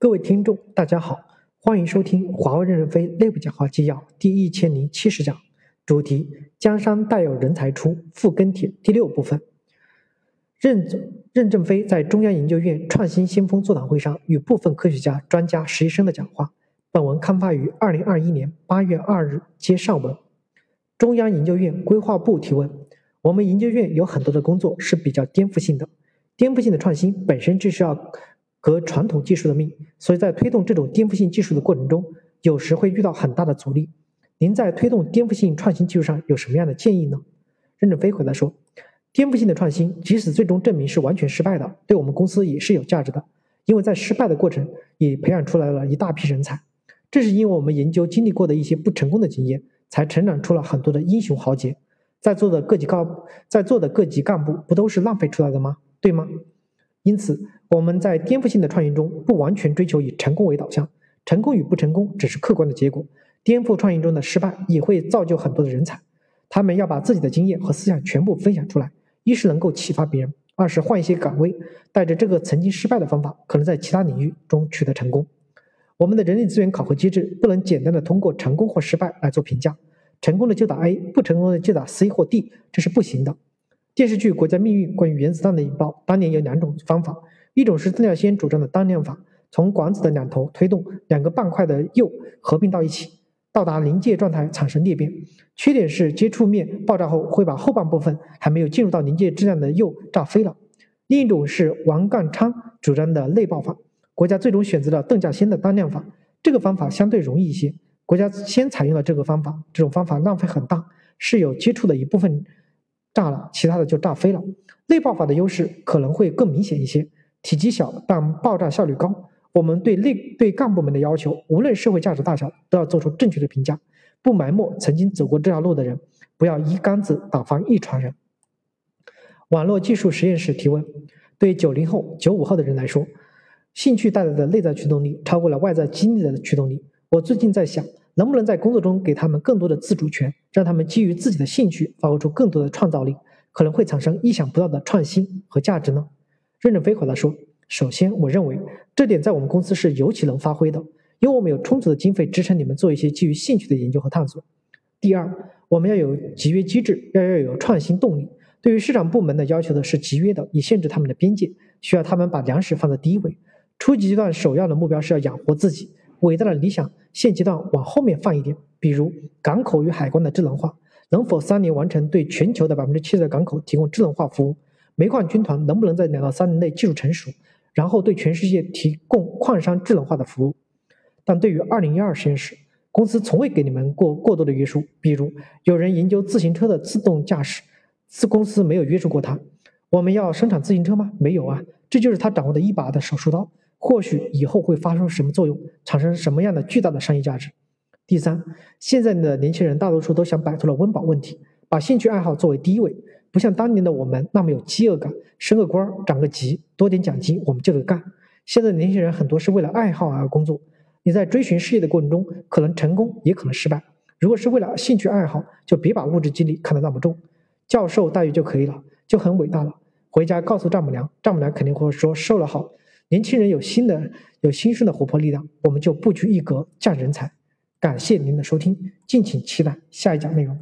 各位听众，大家好，欢迎收听华为任正非内部讲话纪要第一千零七十讲，主题：江山代有人才出，复跟帖第六部分。任任正非在中央研究院创新先锋座谈会上与部分科学家、专家、实习生的讲话。本文刊发于二零二一年八月二日，接上文。中央研究院规划部提问：我们研究院有很多的工作是比较颠覆性的，颠覆性的创新本身就是要。革传统技术的命，所以在推动这种颠覆性技术的过程中，有时会遇到很大的阻力。您在推动颠覆性创新技术上有什么样的建议呢？任正非回答说：“颠覆性的创新，即使最终证明是完全失败的，对我们公司也是有价值的，因为在失败的过程也培养出来了一大批人才。这是因为我们研究经历过的一些不成功的经验，才成长出了很多的英雄豪杰。在座的各级高在座的各级干部不都是浪费出来的吗？对吗？因此。”我们在颠覆性的创新中，不完全追求以成功为导向，成功与不成功只是客观的结果。颠覆创新中的失败也会造就很多的人才，他们要把自己的经验和思想全部分享出来，一是能够启发别人，二是换一些岗位，带着这个曾经失败的方法，可能在其他领域中取得成功。我们的人力资源考核机制不能简单的通过成功或失败来做评价，成功的就打 A，不成功的就打 C 或 D，这是不行的。电视剧《国家命运》关于原子弹的引爆，当年有两种方法。一种是邓稼先主张的当量法，从管子的两头推动两个半块的铀合并到一起，到达临界状态产生裂变。缺点是接触面爆炸后会把后半部分还没有进入到临界质量的铀炸飞了。另一种是王淦昌主张的内爆法，国家最终选择了邓稼先的当量法，这个方法相对容易一些，国家先采用了这个方法。这种方法浪费很大，是有接触的一部分炸了，其他的就炸飞了。内爆法的优势可能会更明显一些。体积小，但爆炸效率高。我们对内对干部们的要求，无论社会价值大小，都要做出正确的评价，不埋没曾经走过这条路的人，不要一竿子打翻一船人。网络技术实验室提问：对九零后、九五后的人来说，兴趣带来的内在驱动力超过了外在经历的驱动力。我最近在想，能不能在工作中给他们更多的自主权，让他们基于自己的兴趣发挥出更多的创造力，可能会产生意想不到的创新和价值呢？任正非回答说：“首先，我认为这点在我们公司是尤其能发挥的，因为我们有充足的经费支撑你们做一些基于兴趣的研究和探索。第二，我们要有集约机制，要要有创新动力。对于市场部门的要求的是集约的，以限制他们的边界，需要他们把粮食放在第一位。初级阶段首要的目标是要养活自己。伟大的理想，现阶段往后面放一点，比如港口与海关的智能化，能否三年完成对全球的百分之七十的港口提供智能化服务？”煤矿军团能不能在两到三年内技术成熟，然后对全世界提供矿山智能化的服务？但对于二零一二实验室，公司从未给你们过过多的约束。比如，有人研究自行车的自动驾驶，自公司没有约束过他。我们要生产自行车吗？没有啊，这就是他掌握的一把的手术刀，或许以后会发生什么作用，产生什么样的巨大的商业价值。第三，现在的年轻人大多数都想摆脱了温饱问题，把兴趣爱好作为第一位。不像当年的我们那么有饥饿感，升个官儿、涨个级、多点奖金，我们就得干。现在的年轻人很多是为了爱好而工作。你在追寻事业的过程中，可能成功，也可能失败。如果是为了兴趣爱好，就别把物质激励看得那么重，教授待遇就可以了，就很伟大了。回家告诉丈母娘，丈母娘肯定会说受了好。年轻人有新的、有新生的活泼力量，我们就不拘一格，降人才。感谢您的收听，敬请期待下一讲内容。